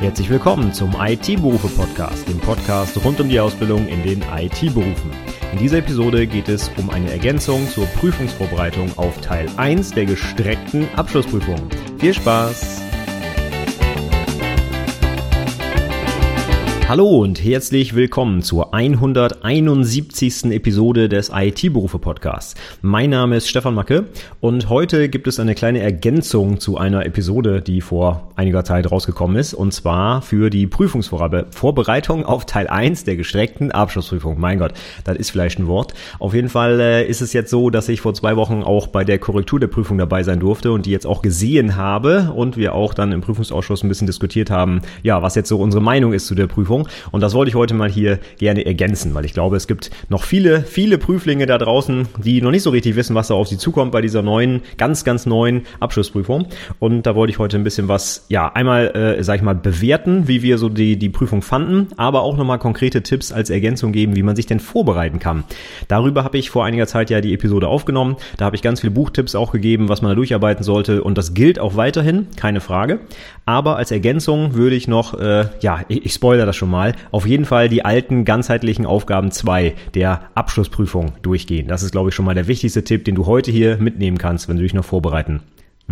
Herzlich willkommen zum IT-Berufe-Podcast, dem Podcast rund um die Ausbildung in den IT-Berufen. In dieser Episode geht es um eine Ergänzung zur Prüfungsvorbereitung auf Teil 1 der gestreckten Abschlussprüfung. Viel Spaß! Hallo und herzlich willkommen zur 171. Episode des IT-Berufe Podcasts. Mein Name ist Stefan Macke und heute gibt es eine kleine Ergänzung zu einer Episode, die vor einiger Zeit rausgekommen ist und zwar für die Prüfungsvorbereitung auf Teil 1 der gestreckten Abschlussprüfung. Mein Gott, das ist vielleicht ein Wort. Auf jeden Fall äh, ist es jetzt so, dass ich vor zwei Wochen auch bei der Korrektur der Prüfung dabei sein durfte und die jetzt auch gesehen habe und wir auch dann im Prüfungsausschuss ein bisschen diskutiert haben, ja, was jetzt so unsere Meinung ist zu der Prüfung. Und das wollte ich heute mal hier gerne ergänzen, weil ich glaube, es gibt noch viele, viele Prüflinge da draußen, die noch nicht so richtig wissen, was da auf sie zukommt bei dieser neuen, ganz, ganz neuen Abschlussprüfung. Und da wollte ich heute ein bisschen was, ja, einmal, äh, sag ich mal, bewerten, wie wir so die, die Prüfung fanden, aber auch nochmal konkrete Tipps als Ergänzung geben, wie man sich denn vorbereiten kann. Darüber habe ich vor einiger Zeit ja die Episode aufgenommen. Da habe ich ganz viele Buchtipps auch gegeben, was man da durcharbeiten sollte. Und das gilt auch weiterhin, keine Frage. Aber als Ergänzung würde ich noch, äh, ja, ich, ich spoilere das schon mal, auf jeden Fall die alten ganzheitlichen Aufgaben 2 der Abschlussprüfung durchgehen. Das ist, glaube ich, schon mal der wichtigste Tipp, den du heute hier mitnehmen kannst, wenn du dich noch vorbereiten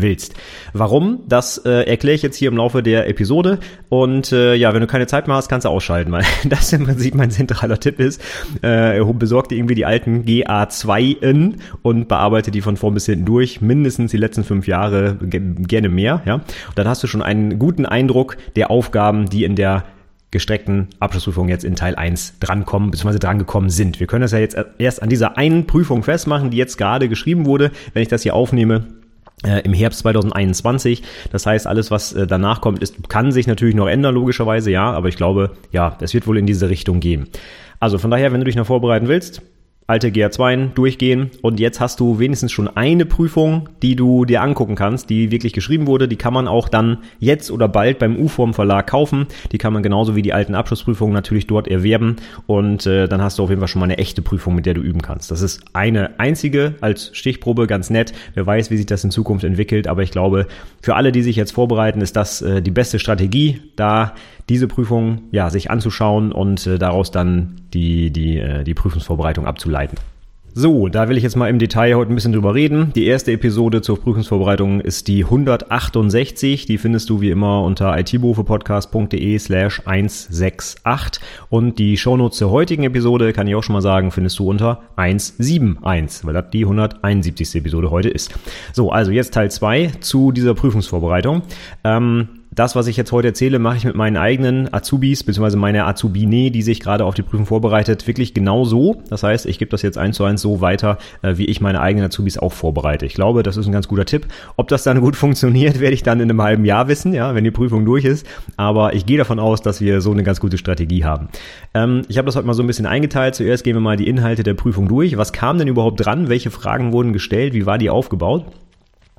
willst. Warum? Das äh, erkläre ich jetzt hier im Laufe der Episode. Und äh, ja, wenn du keine Zeit mehr hast, kannst du ausschalten, weil das im Prinzip mein zentraler Tipp ist. Äh, besorg dir irgendwie die alten GA2-en und bearbeite die von vorn bis hinten durch. Mindestens die letzten fünf Jahre, gerne mehr. Ja, und dann hast du schon einen guten Eindruck der Aufgaben, die in der gestreckten Abschlussprüfung jetzt in Teil 1 drankommen, bzw. drangekommen sind. Wir können das ja jetzt erst an dieser einen Prüfung festmachen, die jetzt gerade geschrieben wurde. Wenn ich das hier aufnehme, äh, im Herbst 2021. Das heißt, alles, was äh, danach kommt, ist, kann sich natürlich noch ändern, logischerweise, ja, aber ich glaube, ja, es wird wohl in diese Richtung gehen. Also von daher, wenn du dich noch vorbereiten willst, alte GR2 durchgehen und jetzt hast du wenigstens schon eine Prüfung, die du dir angucken kannst, die wirklich geschrieben wurde. Die kann man auch dann jetzt oder bald beim U-Form Verlag kaufen. Die kann man genauso wie die alten Abschlussprüfungen natürlich dort erwerben und äh, dann hast du auf jeden Fall schon mal eine echte Prüfung, mit der du üben kannst. Das ist eine einzige als Stichprobe, ganz nett. Wer weiß, wie sich das in Zukunft entwickelt, aber ich glaube, für alle, die sich jetzt vorbereiten, ist das äh, die beste Strategie, da diese Prüfung ja sich anzuschauen und äh, daraus dann die die äh, die Prüfungsvorbereitung abzuleiten. So, da will ich jetzt mal im Detail heute ein bisschen drüber reden. Die erste Episode zur Prüfungsvorbereitung ist die 168. Die findest du wie immer unter itberufepodcast.de slash 168. Und die Shownotes zur heutigen Episode, kann ich auch schon mal sagen, findest du unter 171, weil das die 171. Episode heute ist. So, also jetzt Teil 2 zu dieser Prüfungsvorbereitung. Ähm, das, was ich jetzt heute erzähle, mache ich mit meinen eigenen Azubis, beziehungsweise meiner Azubine, die sich gerade auf die Prüfung vorbereitet, wirklich genau so. Das heißt, ich gebe das jetzt eins zu eins so weiter, äh, wie ich meine eigenen Azubis auch vorbereite. Ich glaube, das ist ein ganz guter Tipp. Ob das dann gut funktioniert, werde ich dann in einem halben Jahr wissen, ja, wenn die Prüfung durch ist. Aber ich gehe davon aus, dass wir so eine ganz gute Strategie haben. Ähm, ich habe das heute mal so ein bisschen eingeteilt. Zuerst gehen wir mal die Inhalte der Prüfung durch. Was kam denn überhaupt dran? Welche Fragen wurden gestellt? Wie war die aufgebaut?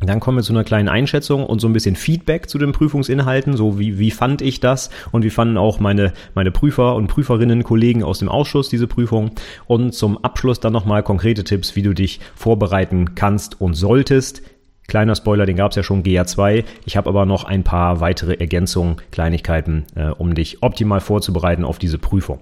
Dann kommen wir zu einer kleinen Einschätzung und so ein bisschen Feedback zu den Prüfungsinhalten. So wie, wie fand ich das und wie fanden auch meine, meine Prüfer und Prüferinnen, Kollegen aus dem Ausschuss diese Prüfung. Und zum Abschluss dann nochmal konkrete Tipps, wie du dich vorbereiten kannst und solltest. Kleiner Spoiler, den gab es ja schon GA2. Ich habe aber noch ein paar weitere Ergänzungen, Kleinigkeiten, äh, um dich optimal vorzubereiten auf diese Prüfung.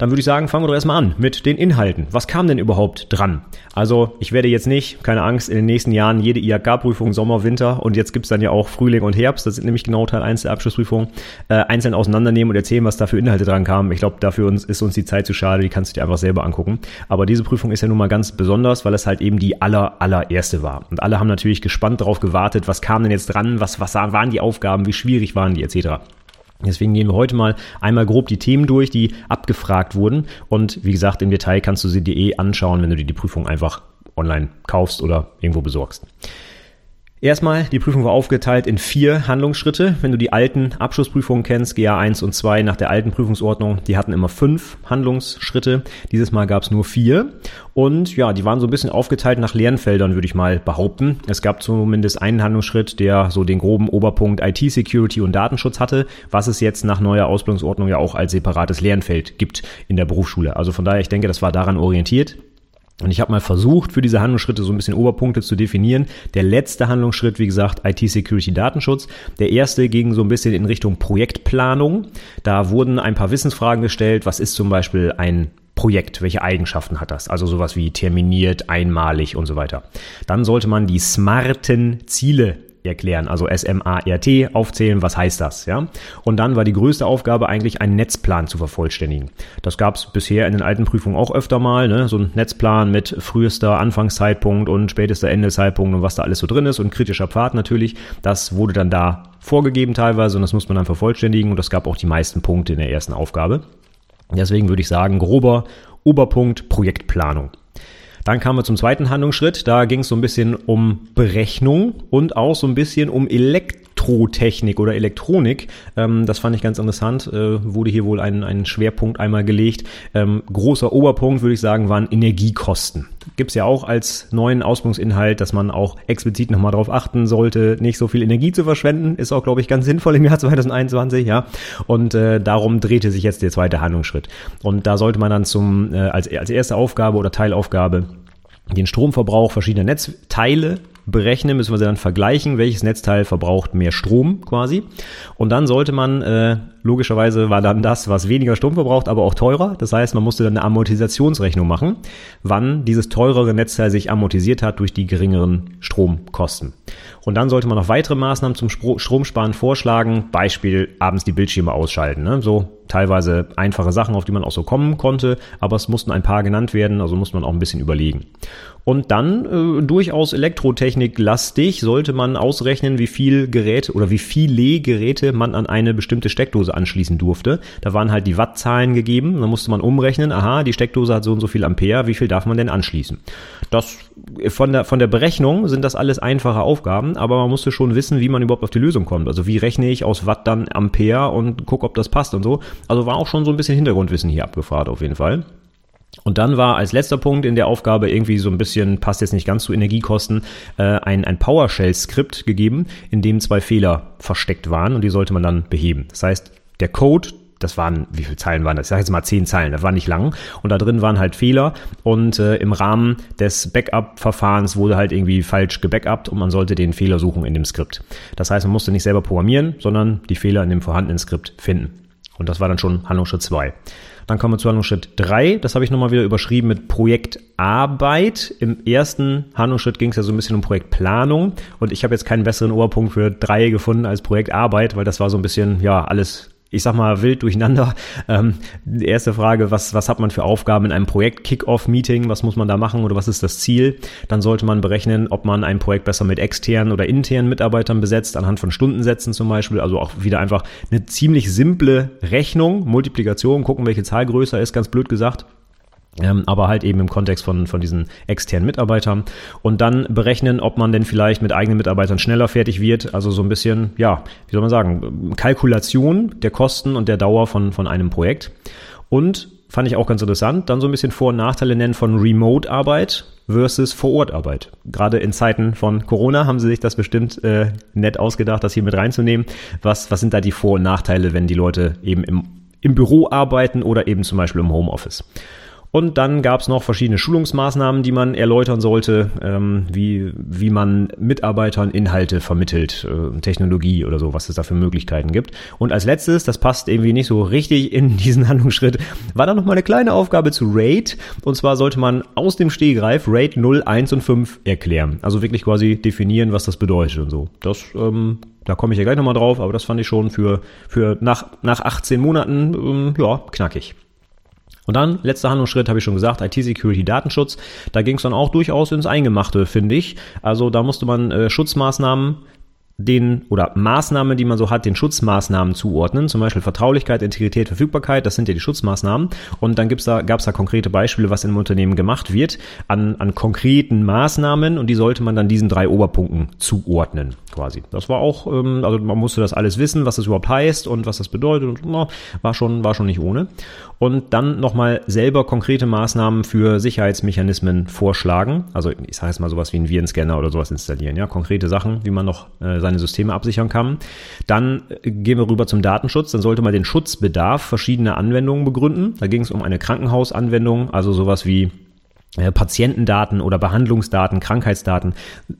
Dann würde ich sagen, fangen wir doch erstmal an mit den Inhalten. Was kam denn überhaupt dran? Also ich werde jetzt nicht, keine Angst, in den nächsten Jahren jede IHK-Prüfung Sommer, Winter und jetzt gibt's dann ja auch Frühling und Herbst, das sind nämlich genau Teil 1 der Abschlussprüfung, äh, einzeln auseinandernehmen und erzählen, was da für Inhalte dran kamen. Ich glaube, dafür uns, ist uns die Zeit zu schade, die kannst du dir einfach selber angucken. Aber diese Prüfung ist ja nun mal ganz besonders, weil es halt eben die aller, allererste war. Und alle haben natürlich gespannt darauf gewartet, was kam denn jetzt dran, was, was waren die Aufgaben, wie schwierig waren die etc. Deswegen gehen wir heute mal einmal grob die Themen durch, die abgefragt wurden. Und wie gesagt, im Detail kannst du sie dir eh anschauen, wenn du dir die Prüfung einfach online kaufst oder irgendwo besorgst. Erstmal, die Prüfung war aufgeteilt in vier Handlungsschritte. Wenn du die alten Abschlussprüfungen kennst, GA 1 und 2 nach der alten Prüfungsordnung, die hatten immer fünf Handlungsschritte. Dieses Mal gab es nur vier. Und ja, die waren so ein bisschen aufgeteilt nach Lernfeldern, würde ich mal behaupten. Es gab zumindest einen Handlungsschritt, der so den groben Oberpunkt IT-Security und Datenschutz hatte, was es jetzt nach neuer Ausbildungsordnung ja auch als separates Lernfeld gibt in der Berufsschule. Also von daher, ich denke, das war daran orientiert. Und ich habe mal versucht, für diese Handlungsschritte so ein bisschen Oberpunkte zu definieren. Der letzte Handlungsschritt, wie gesagt, IT-Security-Datenschutz. Der erste ging so ein bisschen in Richtung Projektplanung. Da wurden ein paar Wissensfragen gestellt. Was ist zum Beispiel ein Projekt, welche Eigenschaften hat das? Also sowas wie terminiert, einmalig und so weiter. Dann sollte man die smarten Ziele erklären, also S-M-A-R-T, aufzählen, was heißt das, ja? Und dann war die größte Aufgabe eigentlich, einen Netzplan zu vervollständigen. Das gab es bisher in den alten Prüfungen auch öfter mal, ne? so ein Netzplan mit frühester Anfangszeitpunkt und spätester Endezeitpunkt und was da alles so drin ist und kritischer Pfad natürlich. Das wurde dann da vorgegeben teilweise und das muss man dann vervollständigen und das gab auch die meisten Punkte in der ersten Aufgabe. Deswegen würde ich sagen, grober Oberpunkt Projektplanung. Dann kamen wir zum zweiten Handlungsschritt. Da ging es so ein bisschen um Berechnung und auch so ein bisschen um Elektrotechnik oder Elektronik. Ähm, das fand ich ganz interessant. Äh, wurde hier wohl ein, ein Schwerpunkt einmal gelegt. Ähm, großer Oberpunkt, würde ich sagen, waren Energiekosten. Gibt es ja auch als neuen Ausbildungsinhalt, dass man auch explizit nochmal darauf achten sollte, nicht so viel Energie zu verschwenden. Ist auch, glaube ich, ganz sinnvoll im Jahr 2021, ja. Und äh, darum drehte sich jetzt der zweite Handlungsschritt. Und da sollte man dann zum, äh, als, als erste Aufgabe oder Teilaufgabe den Stromverbrauch verschiedener Netzteile berechnen, müssen wir sie dann vergleichen, welches Netzteil verbraucht mehr Strom quasi. Und dann sollte man, äh, logischerweise war dann das, was weniger Strom verbraucht, aber auch teurer. Das heißt, man musste dann eine Amortisationsrechnung machen, wann dieses teurere Netzteil sich amortisiert hat durch die geringeren Stromkosten. Und dann sollte man noch weitere Maßnahmen zum Stromsparen vorschlagen. Beispiel abends die Bildschirme ausschalten. Ne? So teilweise einfache Sachen, auf die man auch so kommen konnte, aber es mussten ein paar genannt werden, also muss man auch ein bisschen überlegen. Und dann äh, durchaus Elektrotechnik lastig sollte man ausrechnen, wie viel Geräte oder wie viele Geräte man an eine bestimmte Steckdose anschließen durfte. Da waren halt die Wattzahlen gegeben, dann musste man umrechnen, aha, die Steckdose hat so und so viel Ampere, wie viel darf man denn anschließen? Das von der von der Berechnung sind das alles einfache Aufgaben, aber man musste schon wissen, wie man überhaupt auf die Lösung kommt. Also wie rechne ich aus Watt dann Ampere und guck, ob das passt und so. Also war auch schon so ein bisschen Hintergrundwissen hier abgefragt auf jeden Fall. Und dann war als letzter Punkt in der Aufgabe irgendwie so ein bisschen, passt jetzt nicht ganz zu Energiekosten, äh, ein, ein PowerShell-Skript gegeben, in dem zwei Fehler versteckt waren und die sollte man dann beheben. Das heißt, der Code, das waren, wie viele Zeilen waren das? Ich sage jetzt mal zehn Zeilen, das war nicht lang. Und da drin waren halt Fehler und äh, im Rahmen des Backup-Verfahrens wurde halt irgendwie falsch gebackupt und man sollte den Fehler suchen in dem Skript. Das heißt, man musste nicht selber programmieren, sondern die Fehler in dem vorhandenen Skript finden. Und das war dann schon Handlungsschritt 2. Dann kommen wir zu Handlungsschritt 3. Das habe ich nochmal wieder überschrieben mit Projektarbeit. Im ersten Handlungsschritt ging es ja so ein bisschen um Projektplanung. Und ich habe jetzt keinen besseren Oberpunkt für 3 gefunden als Projektarbeit, weil das war so ein bisschen, ja, alles ich sag mal, wild durcheinander. Ähm, erste Frage, was, was hat man für Aufgaben in einem Projekt Kick-Off-Meeting? Was muss man da machen oder was ist das Ziel? Dann sollte man berechnen, ob man ein Projekt besser mit externen oder internen Mitarbeitern besetzt, anhand von Stundensätzen zum Beispiel. Also auch wieder einfach eine ziemlich simple Rechnung, Multiplikation, gucken, welche Zahl größer ist, ganz blöd gesagt. Ähm, aber halt eben im Kontext von, von diesen externen Mitarbeitern und dann berechnen, ob man denn vielleicht mit eigenen Mitarbeitern schneller fertig wird. Also so ein bisschen, ja, wie soll man sagen, Kalkulation der Kosten und der Dauer von, von einem Projekt. Und fand ich auch ganz interessant, dann so ein bisschen Vor- und Nachteile nennen von Remote-Arbeit versus Vor-Ort-Arbeit. Gerade in Zeiten von Corona haben sie sich das bestimmt äh, nett ausgedacht, das hier mit reinzunehmen. Was, was sind da die Vor- und Nachteile, wenn die Leute eben im, im Büro arbeiten oder eben zum Beispiel im Homeoffice? Und dann gab es noch verschiedene Schulungsmaßnahmen, die man erläutern sollte, ähm, wie, wie man Mitarbeitern Inhalte vermittelt, äh, Technologie oder so, was es da für Möglichkeiten gibt. Und als letztes, das passt irgendwie nicht so richtig in diesen Handlungsschritt, war dann noch mal eine kleine Aufgabe zu RAID. Und zwar sollte man aus dem Stehgreif RAID 0, 1 und 5 erklären. Also wirklich quasi definieren, was das bedeutet und so. Das ähm, da komme ich ja gleich nochmal drauf, aber das fand ich schon für, für nach, nach 18 Monaten, ähm, ja, knackig. Und dann, letzter Handlungsschritt, habe ich schon gesagt, IT-Security, Datenschutz. Da ging es dann auch durchaus ins Eingemachte, finde ich. Also da musste man äh, Schutzmaßnahmen den oder Maßnahmen, die man so hat, den Schutzmaßnahmen zuordnen, zum Beispiel Vertraulichkeit, Integrität, Verfügbarkeit, das sind ja die Schutzmaßnahmen. Und dann gibt's da, gab es da konkrete Beispiele, was einem Unternehmen gemacht wird, an, an konkreten Maßnahmen und die sollte man dann diesen drei Oberpunkten zuordnen, quasi. Das war auch, ähm, also man musste das alles wissen, was das überhaupt heißt und was das bedeutet und na, war schon, war schon nicht ohne. Und dann nochmal selber konkrete Maßnahmen für Sicherheitsmechanismen vorschlagen. Also ich sage jetzt mal sowas wie einen Virenscanner oder sowas installieren, ja, konkrete Sachen, wie man noch äh, seine Systeme absichern kann. Dann äh, gehen wir rüber zum Datenschutz. Dann sollte man den Schutzbedarf verschiedener Anwendungen begründen. Da ging es um eine Krankenhausanwendung, also sowas wie äh, Patientendaten oder Behandlungsdaten, Krankheitsdaten,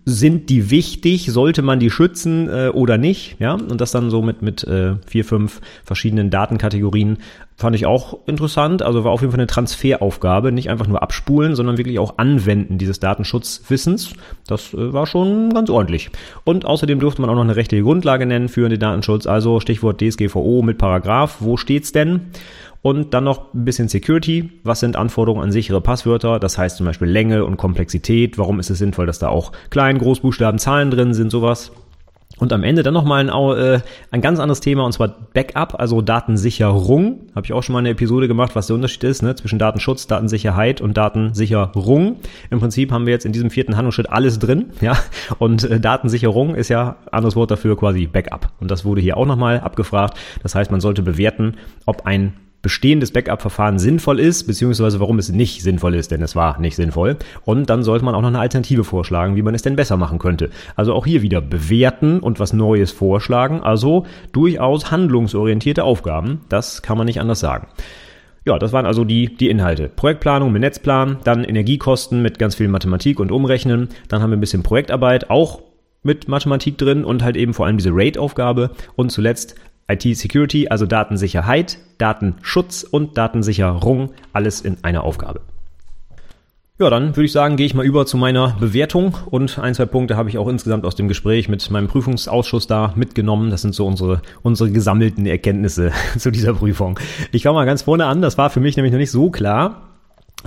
sind die wichtig? Sollte man die schützen äh, oder nicht? Ja, und das dann so mit, mit äh, vier, fünf verschiedenen Datenkategorien fand ich auch interessant. Also war auf jeden Fall eine Transferaufgabe, nicht einfach nur abspulen, sondern wirklich auch anwenden dieses Datenschutzwissens. Das äh, war schon ganz ordentlich. Und außerdem durfte man auch noch eine rechtliche Grundlage nennen für den Datenschutz. Also Stichwort DSGVO mit Paragraph. Wo steht's denn? Und dann noch ein bisschen Security. Was sind Anforderungen an sichere Passwörter? Das heißt zum Beispiel Länge und Komplexität. Warum ist es sinnvoll, dass da auch Klein-, Großbuchstaben, Zahlen drin sind, sowas. Und am Ende dann nochmal ein, äh, ein ganz anderes Thema, und zwar Backup, also Datensicherung. Habe ich auch schon mal eine Episode gemacht, was der Unterschied ist ne, zwischen Datenschutz, Datensicherheit und Datensicherung. Im Prinzip haben wir jetzt in diesem vierten Handlungsschritt alles drin. ja. Und äh, Datensicherung ist ja anderes Wort dafür quasi Backup. Und das wurde hier auch nochmal abgefragt. Das heißt, man sollte bewerten, ob ein bestehendes Backup-Verfahren sinnvoll ist, beziehungsweise warum es nicht sinnvoll ist, denn es war nicht sinnvoll. Und dann sollte man auch noch eine Alternative vorschlagen, wie man es denn besser machen könnte. Also auch hier wieder bewerten und was Neues vorschlagen. Also durchaus handlungsorientierte Aufgaben. Das kann man nicht anders sagen. Ja, das waren also die, die Inhalte. Projektplanung mit Netzplan, dann Energiekosten mit ganz viel Mathematik und Umrechnen, dann haben wir ein bisschen Projektarbeit, auch mit Mathematik drin und halt eben vor allem diese Rate-Aufgabe und zuletzt IT-Security, also Datensicherheit, Datenschutz und Datensicherung, alles in einer Aufgabe. Ja, dann würde ich sagen, gehe ich mal über zu meiner Bewertung und ein, zwei Punkte habe ich auch insgesamt aus dem Gespräch mit meinem Prüfungsausschuss da mitgenommen. Das sind so unsere, unsere gesammelten Erkenntnisse zu dieser Prüfung. Ich fange mal ganz vorne an, das war für mich nämlich noch nicht so klar.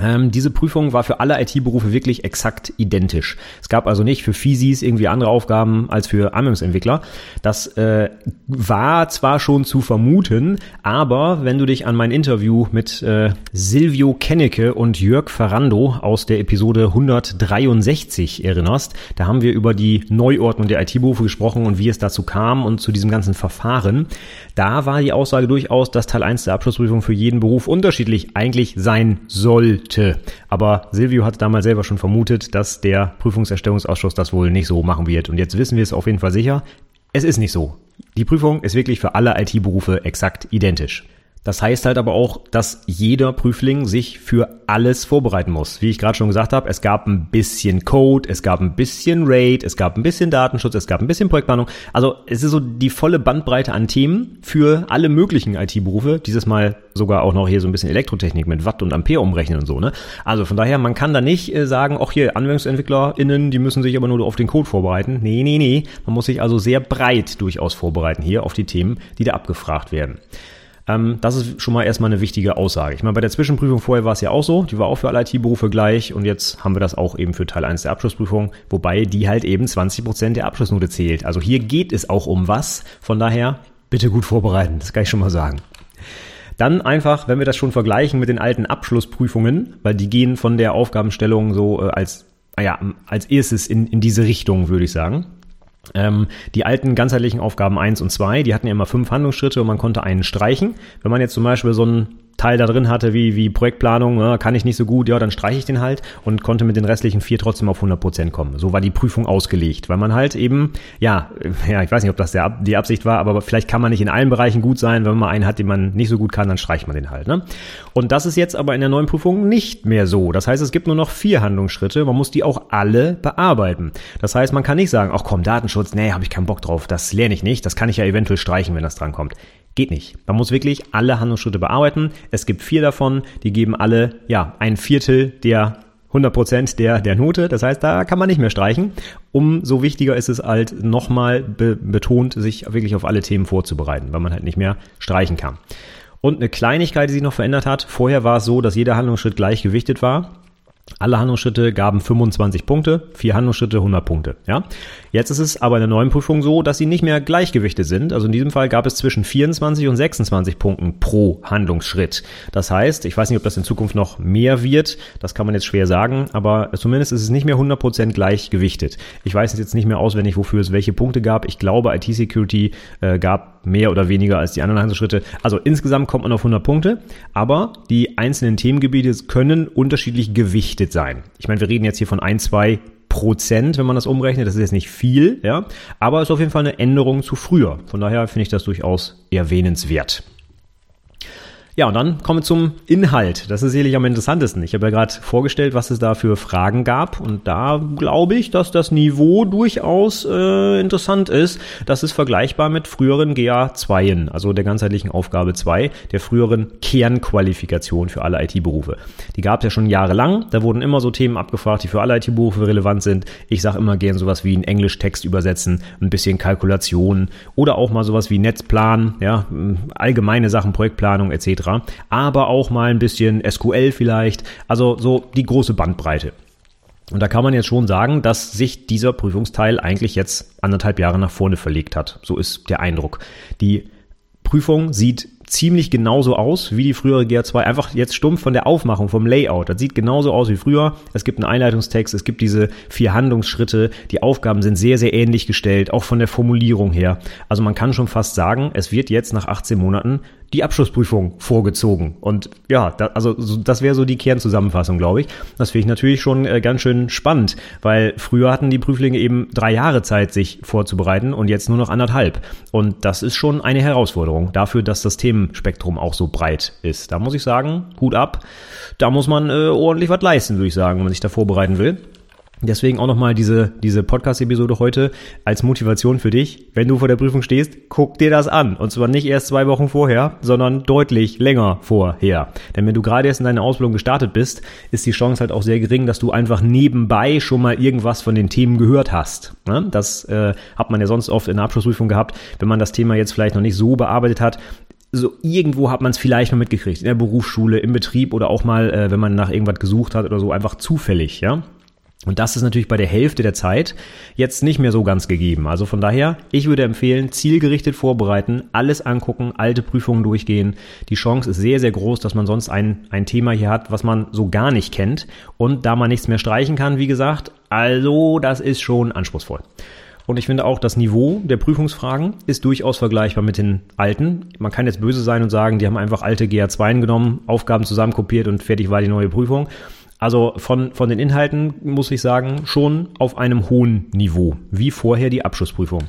Ähm, diese Prüfung war für alle IT-Berufe wirklich exakt identisch. Es gab also nicht für Physis irgendwie andere Aufgaben als für Anwendungsentwickler. Das äh, war zwar schon zu vermuten, aber wenn du dich an mein Interview mit äh, Silvio Kennecke und Jörg Ferrando aus der Episode 163 erinnerst, da haben wir über die Neuordnung der IT-Berufe gesprochen und wie es dazu kam und zu diesem ganzen Verfahren. Da war die Aussage durchaus, dass Teil 1 der Abschlussprüfung für jeden Beruf unterschiedlich eigentlich sein sollte. Aber Silvio hat damals selber schon vermutet, dass der Prüfungserstellungsausschuss das wohl nicht so machen wird. Und jetzt wissen wir es auf jeden Fall sicher. Es ist nicht so. Die Prüfung ist wirklich für alle IT-Berufe exakt identisch. Das heißt halt aber auch, dass jeder Prüfling sich für alles vorbereiten muss. Wie ich gerade schon gesagt habe, es gab ein bisschen Code, es gab ein bisschen RAID, es gab ein bisschen Datenschutz, es gab ein bisschen Projektplanung. Also es ist so die volle Bandbreite an Themen für alle möglichen IT-Berufe. Dieses Mal sogar auch noch hier so ein bisschen Elektrotechnik mit Watt und Ampere umrechnen und so. Ne? Also von daher, man kann da nicht äh, sagen, auch hier AnwendungsentwicklerInnen, die müssen sich aber nur auf den Code vorbereiten. Nee, nee, nee. Man muss sich also sehr breit durchaus vorbereiten hier auf die Themen, die da abgefragt werden. Ähm, das ist schon mal erstmal eine wichtige Aussage. Ich meine, bei der Zwischenprüfung vorher war es ja auch so, die war auch für alle IT-Berufe gleich und jetzt haben wir das auch eben für Teil 1 der Abschlussprüfung, wobei die halt eben 20 Prozent der Abschlussnote zählt. Also hier geht es auch um was, von daher bitte gut vorbereiten, das kann ich schon mal sagen. Dann einfach, wenn wir das schon vergleichen mit den alten Abschlussprüfungen, weil die gehen von der Aufgabenstellung so äh, als, ja, als erstes in, in diese Richtung, würde ich sagen. Ähm, die alten ganzheitlichen Aufgaben 1 und 2, die hatten ja immer fünf Handlungsschritte und man konnte einen streichen. Wenn man jetzt zum Beispiel so ein Teil da drin hatte, wie, wie Projektplanung, ja, kann ich nicht so gut, ja, dann streiche ich den halt und konnte mit den restlichen vier trotzdem auf 100 Prozent kommen. So war die Prüfung ausgelegt, weil man halt eben, ja, ja, ich weiß nicht, ob das der, die Absicht war, aber vielleicht kann man nicht in allen Bereichen gut sein. Wenn man einen hat, den man nicht so gut kann, dann streicht man den halt. Ne? Und das ist jetzt aber in der neuen Prüfung nicht mehr so. Das heißt, es gibt nur noch vier Handlungsschritte. Man muss die auch alle bearbeiten. Das heißt, man kann nicht sagen, ach komm, Datenschutz, nee, habe ich keinen Bock drauf, das lerne ich nicht, das kann ich ja eventuell streichen, wenn das dran kommt. Geht nicht. Man muss wirklich alle Handlungsschritte bearbeiten. Es gibt vier davon, die geben alle, ja, ein Viertel der 100 der, der Note. Das heißt, da kann man nicht mehr streichen. Umso wichtiger ist es halt nochmal be betont, sich wirklich auf alle Themen vorzubereiten, weil man halt nicht mehr streichen kann. Und eine Kleinigkeit, die sich noch verändert hat. Vorher war es so, dass jeder Handlungsschritt gleich gewichtet war. Alle Handlungsschritte gaben 25 Punkte, vier Handlungsschritte 100 Punkte. Ja, jetzt ist es aber in der neuen Prüfung so, dass sie nicht mehr gleichgewichtet sind. Also in diesem Fall gab es zwischen 24 und 26 Punkten pro Handlungsschritt. Das heißt, ich weiß nicht, ob das in Zukunft noch mehr wird. Das kann man jetzt schwer sagen, aber zumindest ist es nicht mehr 100 Prozent gleichgewichtet. Ich weiß jetzt nicht mehr auswendig, wofür es welche Punkte gab. Ich glaube, IT-Security äh, gab mehr oder weniger als die anderen Handlungsschritte. Also insgesamt kommt man auf 100 Punkte, aber die einzelnen Themengebiete können unterschiedlich gewichtet gewichtet sein. Ich meine, wir reden jetzt hier von ein, zwei Prozent, wenn man das umrechnet. Das ist jetzt nicht viel, ja, aber ist auf jeden Fall eine Änderung zu früher. Von daher finde ich das durchaus erwähnenswert. Ja, und dann kommen wir zum Inhalt. Das ist sicherlich am interessantesten. Ich habe ja gerade vorgestellt, was es da für Fragen gab. Und da glaube ich, dass das Niveau durchaus äh, interessant ist. Das ist vergleichbar mit früheren GA2, also der ganzheitlichen Aufgabe 2, der früheren Kernqualifikation für alle IT-Berufe. Die gab es ja schon jahrelang. Da wurden immer so Themen abgefragt, die für alle IT-Berufe relevant sind. Ich sage immer gern sowas wie ein Englisch-Text übersetzen, ein bisschen Kalkulation oder auch mal sowas wie Netzplan, ja, allgemeine Sachen, Projektplanung etc aber auch mal ein bisschen SQL vielleicht, also so die große Bandbreite. Und da kann man jetzt schon sagen, dass sich dieser Prüfungsteil eigentlich jetzt anderthalb Jahre nach vorne verlegt hat. So ist der Eindruck. Die Prüfung sieht ziemlich genauso aus wie die frühere GR2. Einfach jetzt stumpf von der Aufmachung, vom Layout. Das sieht genauso aus wie früher. Es gibt einen Einleitungstext, es gibt diese vier Handlungsschritte. Die Aufgaben sind sehr, sehr ähnlich gestellt, auch von der Formulierung her. Also man kann schon fast sagen, es wird jetzt nach 18 Monaten die Abschlussprüfung vorgezogen. Und ja, da, also das wäre so die Kernzusammenfassung, glaube ich. Das finde ich natürlich schon äh, ganz schön spannend, weil früher hatten die Prüflinge eben drei Jahre Zeit, sich vorzubereiten und jetzt nur noch anderthalb. Und das ist schon eine Herausforderung dafür, dass das Themenspektrum auch so breit ist. Da muss ich sagen, Hut ab. Da muss man äh, ordentlich was leisten, würde ich sagen, wenn man sich da vorbereiten will. Deswegen auch nochmal diese, diese Podcast-Episode heute als Motivation für dich. Wenn du vor der Prüfung stehst, guck dir das an. Und zwar nicht erst zwei Wochen vorher, sondern deutlich länger vorher. Denn wenn du gerade erst in deine Ausbildung gestartet bist, ist die Chance halt auch sehr gering, dass du einfach nebenbei schon mal irgendwas von den Themen gehört hast. Ne? Das äh, hat man ja sonst oft in der Abschlussprüfung gehabt. Wenn man das Thema jetzt vielleicht noch nicht so bearbeitet hat, so irgendwo hat man es vielleicht mal mitgekriegt, in der Berufsschule, im Betrieb oder auch mal, äh, wenn man nach irgendwas gesucht hat oder so, einfach zufällig, ja. Und das ist natürlich bei der Hälfte der Zeit jetzt nicht mehr so ganz gegeben. Also von daher, ich würde empfehlen, zielgerichtet vorbereiten, alles angucken, alte Prüfungen durchgehen. Die Chance ist sehr, sehr groß, dass man sonst ein, ein Thema hier hat, was man so gar nicht kennt. Und da man nichts mehr streichen kann, wie gesagt, also das ist schon anspruchsvoll. Und ich finde auch, das Niveau der Prüfungsfragen ist durchaus vergleichbar mit den alten. Man kann jetzt böse sein und sagen, die haben einfach alte GA2 genommen, Aufgaben zusammenkopiert und fertig war die neue Prüfung. Also von, von den Inhalten muss ich sagen, schon auf einem hohen Niveau, wie vorher die Abschlussprüfung.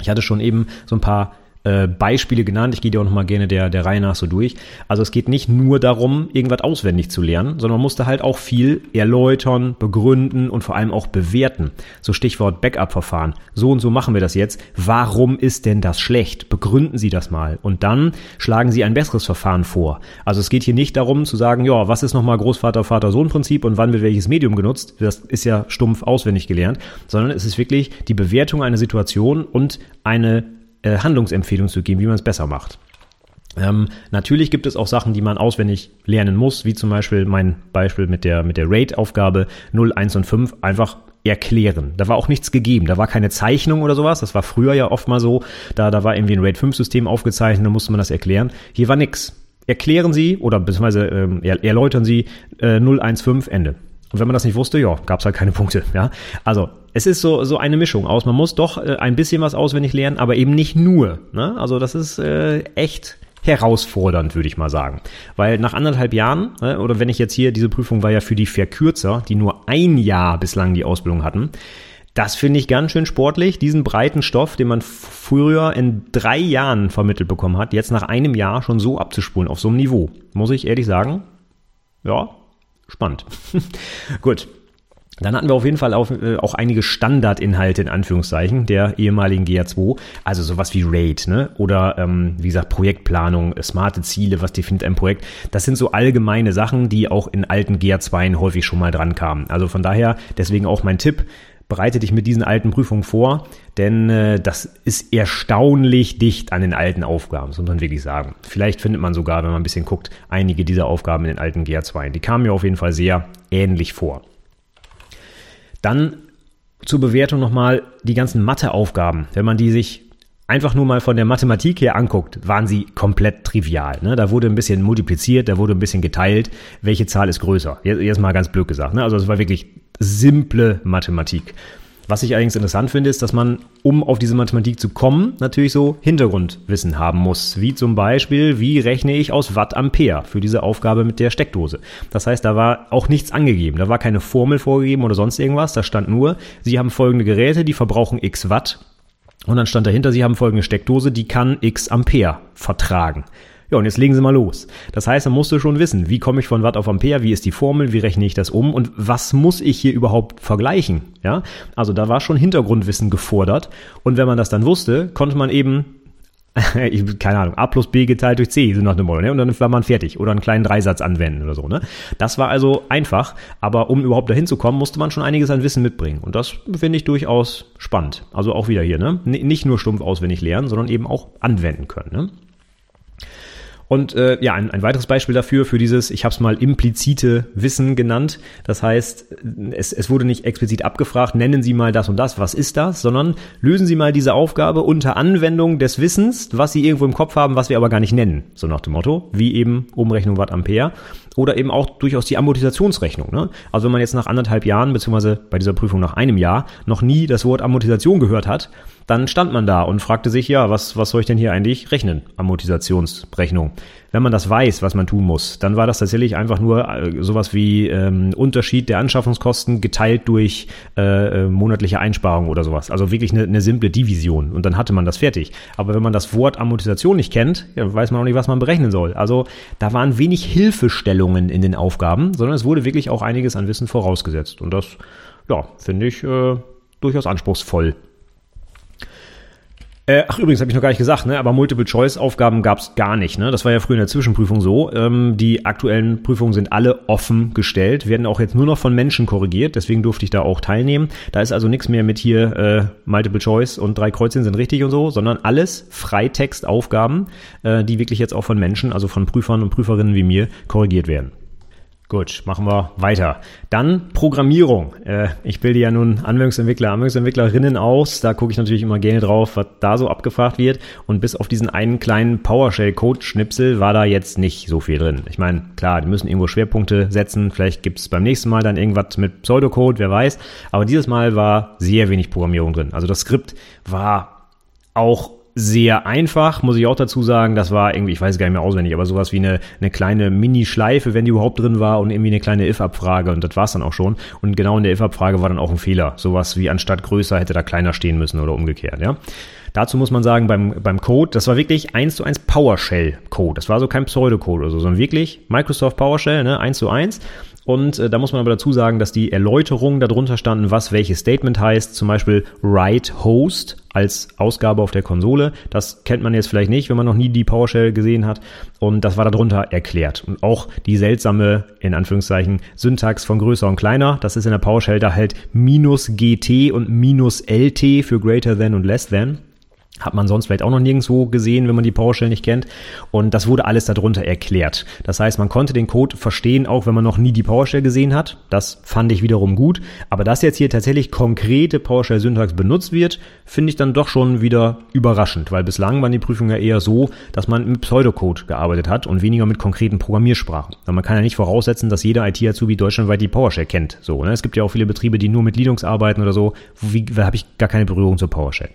Ich hatte schon eben so ein paar äh, Beispiele genannt. Ich gehe dir auch nochmal gerne der, der Reihe nach so durch. Also es geht nicht nur darum, irgendwas auswendig zu lernen, sondern man musste halt auch viel erläutern, begründen und vor allem auch bewerten. So Stichwort Backup-Verfahren. So und so machen wir das jetzt. Warum ist denn das schlecht? Begründen Sie das mal. Und dann schlagen Sie ein besseres Verfahren vor. Also es geht hier nicht darum zu sagen, ja, was ist nochmal Großvater, Vater, Sohn-Prinzip und wann wird welches Medium genutzt? Das ist ja stumpf auswendig gelernt, sondern es ist wirklich die Bewertung einer Situation und eine äh, Handlungsempfehlungen zu geben, wie man es besser macht. Ähm, natürlich gibt es auch Sachen, die man auswendig lernen muss, wie zum Beispiel mein Beispiel mit der, mit der Rate-Aufgabe 0, 1 und 5, einfach erklären. Da war auch nichts gegeben. Da war keine Zeichnung oder sowas. Das war früher ja oft mal so. Da, da war irgendwie ein Rate 5 System aufgezeichnet, da musste man das erklären. Hier war nichts. Erklären Sie oder beziehungsweise ähm, erläutern Sie äh, 015 Ende. Und wenn man das nicht wusste, ja, gab es halt keine Punkte. Ja, also es ist so, so eine Mischung aus. Man muss doch äh, ein bisschen was auswendig lernen, aber eben nicht nur. Ne? Also das ist äh, echt herausfordernd, würde ich mal sagen. Weil nach anderthalb Jahren, ne, oder wenn ich jetzt hier, diese Prüfung war ja für die Verkürzer, die nur ein Jahr bislang die Ausbildung hatten, das finde ich ganz schön sportlich, diesen breiten Stoff, den man früher in drei Jahren vermittelt bekommen hat, jetzt nach einem Jahr schon so abzuspulen, auf so einem Niveau. Muss ich ehrlich sagen, ja, spannend. Gut, dann hatten wir auf jeden Fall auch, äh, auch einige Standardinhalte in Anführungszeichen der ehemaligen GA2, also sowas wie RAID, ne? Oder ähm, wie gesagt, Projektplanung, smarte Ziele, was definiert ein Projekt. Das sind so allgemeine Sachen, die auch in alten GA2 häufig schon mal dran kamen. Also von daher, deswegen auch mein Tipp, bereite dich mit diesen alten Prüfungen vor, denn äh, das ist erstaunlich dicht an den alten Aufgaben, muss man wirklich sagen. Vielleicht findet man sogar, wenn man ein bisschen guckt, einige dieser Aufgaben in den alten GA2. Die kamen mir auf jeden Fall sehr ähnlich vor. Dann zur Bewertung nochmal die ganzen Matheaufgaben. Wenn man die sich einfach nur mal von der Mathematik her anguckt, waren sie komplett trivial. Ne? Da wurde ein bisschen multipliziert, da wurde ein bisschen geteilt. Welche Zahl ist größer? Jetzt, jetzt mal ganz blöd gesagt. Ne? Also es war wirklich simple Mathematik. Was ich allerdings interessant finde, ist, dass man, um auf diese Mathematik zu kommen, natürlich so Hintergrundwissen haben muss. Wie zum Beispiel, wie rechne ich aus Watt Ampere für diese Aufgabe mit der Steckdose. Das heißt, da war auch nichts angegeben. Da war keine Formel vorgegeben oder sonst irgendwas. Da stand nur, Sie haben folgende Geräte, die verbrauchen x Watt. Und dann stand dahinter, Sie haben folgende Steckdose, die kann x Ampere vertragen. Ja, und jetzt legen sie mal los. Das heißt, man musste schon wissen, wie komme ich von Watt auf Ampere, wie ist die Formel, wie rechne ich das um und was muss ich hier überhaupt vergleichen? Ja, also da war schon Hintergrundwissen gefordert. Und wenn man das dann wusste, konnte man eben keine Ahnung, a plus b geteilt durch c, so nach dem Motto, ne? Und dann war man fertig. Oder einen kleinen Dreisatz anwenden oder so, ne? Das war also einfach, aber um überhaupt dahin zu kommen, musste man schon einiges an Wissen mitbringen. Und das finde ich durchaus spannend. Also auch wieder hier, ne? Nicht nur stumpf auswendig lernen, sondern eben auch anwenden können, ne? Und äh, ja, ein, ein weiteres Beispiel dafür, für dieses, ich habe es mal implizite Wissen genannt. Das heißt, es, es wurde nicht explizit abgefragt, nennen Sie mal das und das, was ist das, sondern lösen Sie mal diese Aufgabe unter Anwendung des Wissens, was Sie irgendwo im Kopf haben, was wir aber gar nicht nennen. So nach dem Motto, wie eben Umrechnung Watt Ampere oder eben auch durchaus die Amortisationsrechnung. Ne? Also wenn man jetzt nach anderthalb Jahren, beziehungsweise bei dieser Prüfung nach einem Jahr, noch nie das Wort Amortisation gehört hat, dann stand man da und fragte sich, ja, was, was soll ich denn hier eigentlich rechnen? Amortisationsrechnung. Wenn man das weiß, was man tun muss, dann war das tatsächlich einfach nur äh, sowas wie ähm, Unterschied der Anschaffungskosten geteilt durch äh, äh, monatliche Einsparungen oder sowas. Also wirklich eine, eine simple Division und dann hatte man das fertig. Aber wenn man das Wort Amortisation nicht kennt, ja, weiß man auch nicht, was man berechnen soll. Also da waren wenig Hilfestellungen in den Aufgaben, sondern es wurde wirklich auch einiges an Wissen vorausgesetzt. Und das, ja, finde ich äh, durchaus anspruchsvoll. Äh, ach, übrigens habe ich noch gar nicht gesagt, ne? aber Multiple-Choice-Aufgaben gab es gar nicht. Ne? Das war ja früher in der Zwischenprüfung so. Ähm, die aktuellen Prüfungen sind alle offen gestellt, werden auch jetzt nur noch von Menschen korrigiert, deswegen durfte ich da auch teilnehmen. Da ist also nichts mehr mit hier äh, Multiple-Choice und drei Kreuzchen sind richtig und so, sondern alles Freitextaufgaben, äh, die wirklich jetzt auch von Menschen, also von Prüfern und Prüferinnen wie mir, korrigiert werden. Gut, machen wir weiter. Dann Programmierung. Äh, ich bilde ja nun Anwendungsentwickler, Anwendungsentwicklerinnen aus. Da gucke ich natürlich immer gerne drauf, was da so abgefragt wird. Und bis auf diesen einen kleinen PowerShell-Code-Schnipsel war da jetzt nicht so viel drin. Ich meine, klar, die müssen irgendwo Schwerpunkte setzen. Vielleicht gibt es beim nächsten Mal dann irgendwas mit Pseudocode, wer weiß. Aber dieses Mal war sehr wenig Programmierung drin. Also das Skript war auch sehr einfach, muss ich auch dazu sagen. Das war irgendwie, ich weiß gar nicht mehr auswendig, aber sowas wie eine, eine kleine Mini-Schleife, wenn die überhaupt drin war und irgendwie eine kleine if-Abfrage und das war's dann auch schon. Und genau in der if-Abfrage war dann auch ein Fehler. Sowas wie anstatt größer hätte da kleiner stehen müssen oder umgekehrt, ja. Dazu muss man sagen, beim, beim Code, das war wirklich eins zu eins PowerShell-Code. Das war so kein Pseudocode oder so, sondern wirklich Microsoft PowerShell, ne, eins zu eins. Und äh, da muss man aber dazu sagen, dass die Erläuterungen darunter standen, was welches Statement heißt. Zum Beispiel write host als Ausgabe auf der Konsole. Das kennt man jetzt vielleicht nicht, wenn man noch nie die PowerShell gesehen hat. Und das war darunter erklärt. Und auch die seltsame, in Anführungszeichen, Syntax von größer und kleiner. Das ist in der PowerShell da halt minus GT und minus LT für greater than und less than. Hat man sonst vielleicht auch noch nirgendwo gesehen, wenn man die PowerShell nicht kennt. Und das wurde alles darunter erklärt. Das heißt, man konnte den Code verstehen, auch wenn man noch nie die PowerShell gesehen hat. Das fand ich wiederum gut. Aber dass jetzt hier tatsächlich konkrete PowerShell-Syntax benutzt wird, finde ich dann doch schon wieder überraschend, weil bislang waren die Prüfungen ja eher so, dass man mit Pseudocode gearbeitet hat und weniger mit konkreten Programmiersprachen. Weil man kann ja nicht voraussetzen, dass jeder IT-Azubi deutschlandweit die PowerShell kennt. So, ne? Es gibt ja auch viele Betriebe, die nur mit Linux arbeiten oder so. Wie, da habe ich gar keine Berührung zur PowerShell.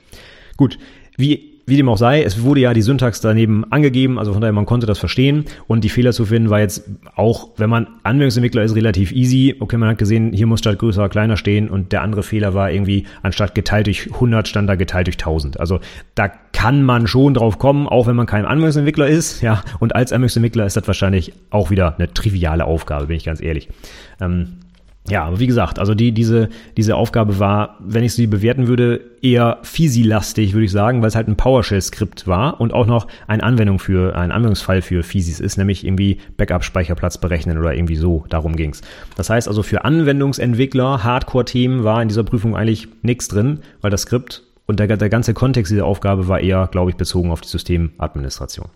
Gut, wie, wie dem auch sei, es wurde ja die Syntax daneben angegeben, also von daher man konnte das verstehen und die Fehler zu finden war jetzt auch, wenn man Anwendungsentwickler ist, relativ easy. Okay, man hat gesehen, hier muss statt größer kleiner stehen und der andere Fehler war irgendwie, anstatt geteilt durch 100 stand da geteilt durch 1000. Also da kann man schon drauf kommen, auch wenn man kein Anwendungsentwickler ist, ja, und als Anwendungsentwickler ist das wahrscheinlich auch wieder eine triviale Aufgabe, bin ich ganz ehrlich. Ähm, ja, aber wie gesagt, also die, diese, diese Aufgabe war, wenn ich sie bewerten würde, eher Fisi-lastig, würde ich sagen, weil es halt ein PowerShell-Skript war und auch noch eine Anwendung für, ein Anwendungsfall für Fisis ist, nämlich irgendwie Backup-Speicherplatz berechnen oder irgendwie so, darum ging's. Das heißt also für Anwendungsentwickler, Hardcore-Themen war in dieser Prüfung eigentlich nichts drin, weil das Skript und der, der ganze Kontext dieser Aufgabe war eher, glaube ich, bezogen auf die Systemadministration.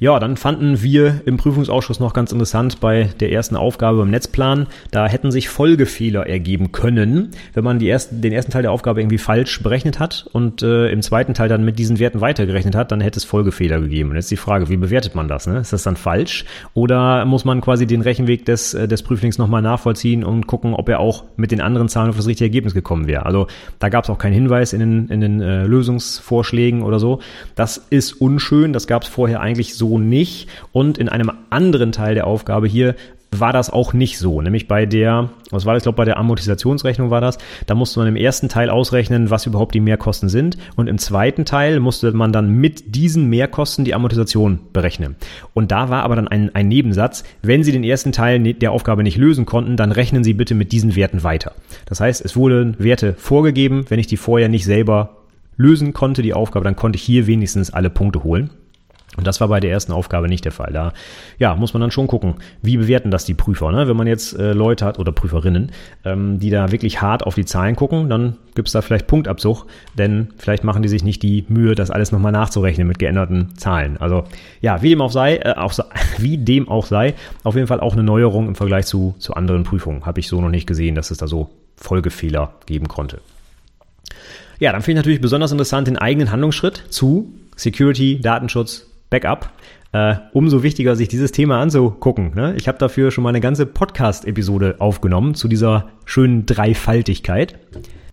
Ja, dann fanden wir im Prüfungsausschuss noch ganz interessant bei der ersten Aufgabe beim Netzplan. Da hätten sich Folgefehler ergeben können, wenn man die ersten, den ersten Teil der Aufgabe irgendwie falsch berechnet hat und äh, im zweiten Teil dann mit diesen Werten weitergerechnet hat, dann hätte es Folgefehler gegeben. Und jetzt die Frage, wie bewertet man das? Ne? Ist das dann falsch? Oder muss man quasi den Rechenweg des, äh, des Prüflings nochmal nachvollziehen und gucken, ob er auch mit den anderen Zahlen auf das richtige Ergebnis gekommen wäre? Also da gab es auch keinen Hinweis in den, in den äh, Lösungsvorschlägen oder so. Das ist unschön. Das gab es vorher eigentlich so nicht. Und in einem anderen Teil der Aufgabe hier war das auch nicht so. Nämlich bei der, was war das, ich glaube bei der Amortisationsrechnung war das, da musste man im ersten Teil ausrechnen, was überhaupt die Mehrkosten sind und im zweiten Teil musste man dann mit diesen Mehrkosten die Amortisation berechnen. Und da war aber dann ein, ein Nebensatz, wenn Sie den ersten Teil ne, der Aufgabe nicht lösen konnten, dann rechnen Sie bitte mit diesen Werten weiter. Das heißt, es wurden Werte vorgegeben, wenn ich die vorher nicht selber lösen konnte, die Aufgabe, dann konnte ich hier wenigstens alle Punkte holen. Und das war bei der ersten Aufgabe nicht der Fall. Da ja, muss man dann schon gucken, wie bewerten das die Prüfer. Ne? Wenn man jetzt äh, Leute hat oder Prüferinnen, ähm, die da wirklich hart auf die Zahlen gucken, dann gibt's da vielleicht Punktabzug, denn vielleicht machen die sich nicht die Mühe, das alles nochmal nachzurechnen mit geänderten Zahlen. Also ja, wie dem auch sei, äh, auch, wie dem auch sei, auf jeden Fall auch eine Neuerung im Vergleich zu, zu anderen Prüfungen. Habe ich so noch nicht gesehen, dass es da so Folgefehler geben konnte. Ja, dann finde ich natürlich besonders interessant den eigenen Handlungsschritt zu Security, Datenschutz, Backup. Äh, umso wichtiger, sich dieses Thema anzugucken. Ne? Ich habe dafür schon mal eine ganze Podcast-Episode aufgenommen zu dieser schönen Dreifaltigkeit.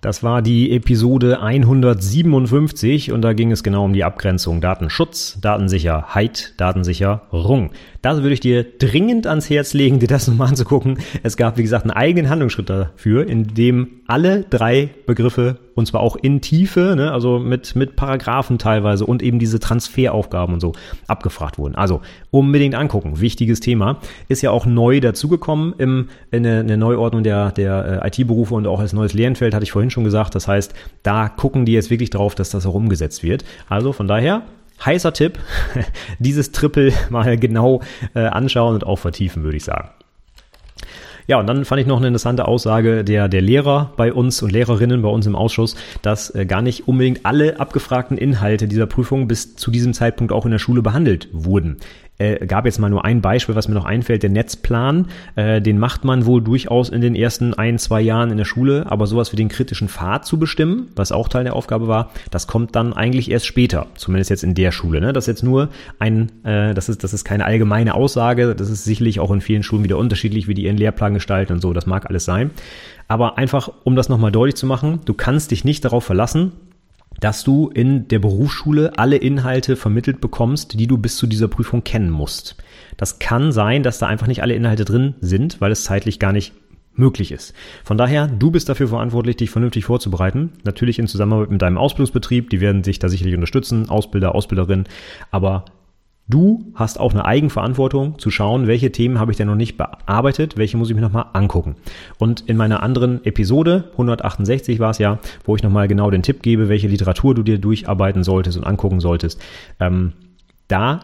Das war die Episode 157 und da ging es genau um die Abgrenzung Datenschutz, Datensicherheit, Datensicherung. Da würde ich dir dringend ans Herz legen, dir das nochmal anzugucken. Es gab, wie gesagt, einen eigenen Handlungsschritt dafür, in dem alle drei Begriffe, und zwar auch in Tiefe, ne, also mit, mit Paragraphen teilweise und eben diese Transferaufgaben und so abgefragt wurden. Also unbedingt angucken. Wichtiges Thema. Ist ja auch neu dazugekommen im, in eine, eine Neuordnung der, der äh, IT-Berufe und auch als neues Lehrenfeld, hatte ich vorhin schon gesagt. Das heißt, da gucken die jetzt wirklich drauf, dass das auch umgesetzt wird. Also von daher, heißer Tipp, dieses Triple mal genau äh, anschauen und auch vertiefen, würde ich sagen. Ja, und dann fand ich noch eine interessante Aussage der, der Lehrer bei uns und Lehrerinnen bei uns im Ausschuss, dass äh, gar nicht unbedingt alle abgefragten Inhalte dieser Prüfung bis zu diesem Zeitpunkt auch in der Schule behandelt wurden äh, gab jetzt mal nur ein Beispiel, was mir noch einfällt, der Netzplan. Äh, den macht man wohl durchaus in den ersten ein, zwei Jahren in der Schule, aber sowas wie den kritischen Pfad zu bestimmen, was auch Teil der Aufgabe war, das kommt dann eigentlich erst später, zumindest jetzt in der Schule. Ne? Das ist jetzt nur ein, äh, das ist, das ist keine allgemeine Aussage, das ist sicherlich auch in vielen Schulen wieder unterschiedlich, wie die ihren Lehrplan gestalten und so, das mag alles sein. Aber einfach, um das nochmal deutlich zu machen, du kannst dich nicht darauf verlassen, dass du in der Berufsschule alle Inhalte vermittelt bekommst, die du bis zu dieser Prüfung kennen musst. Das kann sein, dass da einfach nicht alle Inhalte drin sind, weil es zeitlich gar nicht möglich ist. Von daher, du bist dafür verantwortlich, dich vernünftig vorzubereiten. Natürlich in Zusammenarbeit mit deinem Ausbildungsbetrieb, die werden sich da sicherlich unterstützen, Ausbilder, Ausbilderin, aber Du hast auch eine Eigenverantwortung zu schauen, welche Themen habe ich denn noch nicht bearbeitet, welche muss ich mir nochmal angucken. Und in meiner anderen Episode, 168 war es ja, wo ich nochmal genau den Tipp gebe, welche Literatur du dir durcharbeiten solltest und angucken solltest, ähm, da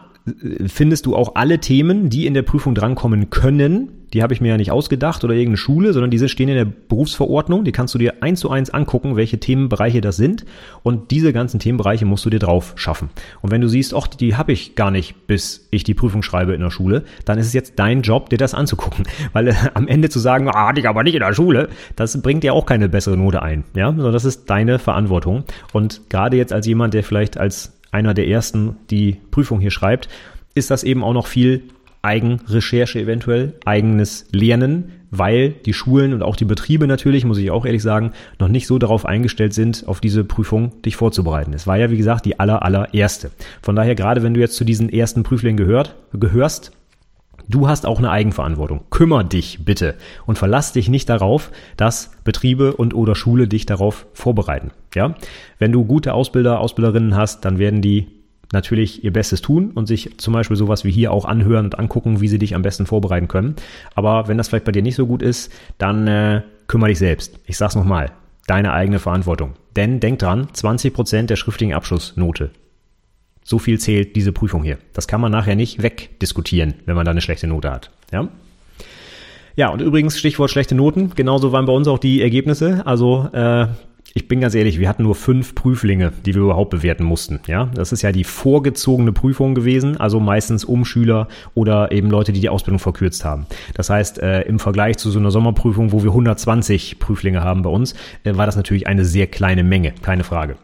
findest du auch alle Themen, die in der Prüfung drankommen können. Die habe ich mir ja nicht ausgedacht oder irgendeine Schule, sondern diese stehen in der Berufsverordnung. Die kannst du dir eins zu eins angucken, welche Themenbereiche das sind. Und diese ganzen Themenbereiche musst du dir drauf schaffen. Und wenn du siehst, ach, die habe ich gar nicht, bis ich die Prüfung schreibe in der Schule, dann ist es jetzt dein Job, dir das anzugucken. Weil äh, am Ende zu sagen, ah, hatte ich aber nicht in der Schule, das bringt dir auch keine bessere Note ein. Ja, sondern das ist deine Verantwortung. Und gerade jetzt als jemand, der vielleicht als einer der ersten die Prüfung hier schreibt, ist das eben auch noch viel Eigenrecherche eventuell, eigenes Lernen, weil die Schulen und auch die Betriebe natürlich, muss ich auch ehrlich sagen, noch nicht so darauf eingestellt sind, auf diese Prüfung dich vorzubereiten. Es war ja, wie gesagt, die aller, allererste. Von daher, gerade wenn du jetzt zu diesen ersten Prüflingen gehört, gehörst, Du hast auch eine Eigenverantwortung. Kümmer dich bitte und verlass dich nicht darauf, dass Betriebe und oder Schule dich darauf vorbereiten. Ja? Wenn du gute Ausbilder, Ausbilderinnen hast, dann werden die natürlich ihr Bestes tun und sich zum Beispiel sowas wie hier auch anhören und angucken, wie sie dich am besten vorbereiten können. Aber wenn das vielleicht bei dir nicht so gut ist, dann äh, kümmere dich selbst. Ich sag's nochmal, deine eigene Verantwortung. Denn denk dran, 20 Prozent der schriftlichen Abschlussnote so viel zählt diese Prüfung hier. Das kann man nachher nicht wegdiskutieren, wenn man da eine schlechte Note hat. Ja? Ja, und übrigens, Stichwort schlechte Noten, genauso waren bei uns auch die Ergebnisse. Also äh, ich bin ganz ehrlich, wir hatten nur fünf Prüflinge, die wir überhaupt bewerten mussten. Ja, das ist ja die vorgezogene Prüfung gewesen, also meistens Umschüler oder eben Leute, die die Ausbildung verkürzt haben. Das heißt, äh, im Vergleich zu so einer Sommerprüfung, wo wir 120 Prüflinge haben bei uns, äh, war das natürlich eine sehr kleine Menge, keine Frage.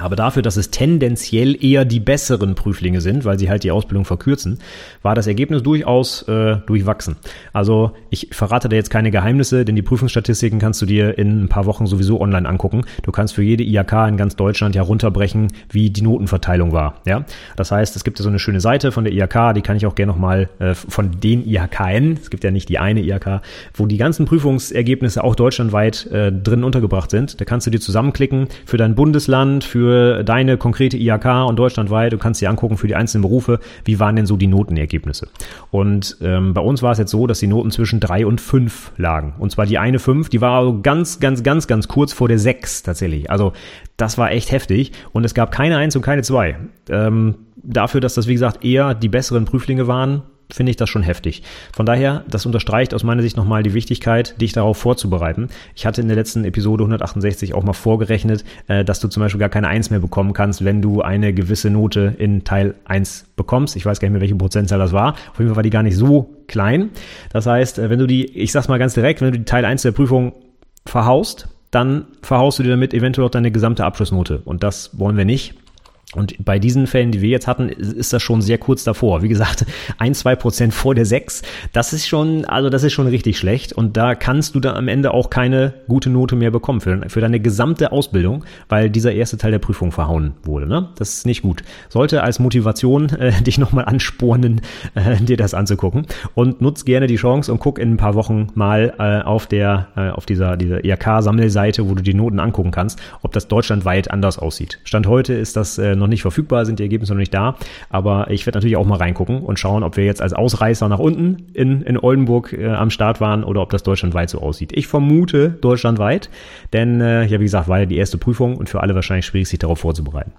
Aber dafür, dass es tendenziell eher die besseren Prüflinge sind, weil sie halt die Ausbildung verkürzen, war das Ergebnis durchaus äh, durchwachsen. Also ich verrate da jetzt keine Geheimnisse, denn die Prüfungsstatistiken kannst du dir in ein paar Wochen sowieso online angucken. Du kannst für jede IHK in ganz Deutschland ja runterbrechen, wie die Notenverteilung war. Ja, das heißt, es gibt ja so eine schöne Seite von der IHK, die kann ich auch gerne nochmal äh, von den IHKN, es gibt ja nicht die eine IHK, wo die ganzen Prüfungsergebnisse auch deutschlandweit äh, drin untergebracht sind. Da kannst du dir zusammenklicken für dein Bundesland, für für deine konkrete IHK und deutschlandweit. Du kannst dir angucken für die einzelnen Berufe, wie waren denn so die Notenergebnisse. Und ähm, bei uns war es jetzt so, dass die Noten zwischen drei und fünf lagen. Und zwar die eine fünf, die war also ganz, ganz, ganz, ganz kurz vor der sechs tatsächlich. Also das war echt heftig. Und es gab keine eins und keine zwei. Ähm, dafür, dass das, wie gesagt, eher die besseren Prüflinge waren, finde ich das schon heftig. Von daher, das unterstreicht aus meiner Sicht nochmal die Wichtigkeit, dich darauf vorzubereiten. Ich hatte in der letzten Episode 168 auch mal vorgerechnet, äh, dass du zum Beispiel gar keine Eins mehr bekommen kannst, wenn du eine gewisse Note in Teil 1 bekommst. Ich weiß gar nicht mehr, welche Prozentzahl das war. Auf jeden Fall war die gar nicht so klein. Das heißt, äh, wenn du die, ich sag's mal ganz direkt, wenn du die Teil 1 der Prüfung verhaust, dann verhaust du dir damit eventuell auch deine gesamte Abschlussnote. Und das wollen wir nicht. Und bei diesen Fällen, die wir jetzt hatten, ist das schon sehr kurz davor. Wie gesagt, ein, zwei Prozent vor der sechs. Das ist schon, also das ist schon richtig schlecht. Und da kannst du dann am Ende auch keine gute Note mehr bekommen für, für deine gesamte Ausbildung, weil dieser erste Teil der Prüfung verhauen wurde. Ne? Das ist nicht gut. Sollte als Motivation äh, dich nochmal anspornen, äh, dir das anzugucken. Und nutz gerne die Chance und guck in ein paar Wochen mal äh, auf der, äh, auf dieser, dieser IHK-Sammelseite, wo du die Noten angucken kannst, ob das deutschlandweit anders aussieht. Stand heute ist das äh, noch nicht verfügbar, sind die Ergebnisse noch nicht da. Aber ich werde natürlich auch mal reingucken und schauen, ob wir jetzt als Ausreißer nach unten in, in Oldenburg äh, am Start waren oder ob das deutschlandweit so aussieht. Ich vermute deutschlandweit, denn äh, ja, wie gesagt, war ja die erste Prüfung und für alle wahrscheinlich schwierig, sich darauf vorzubereiten.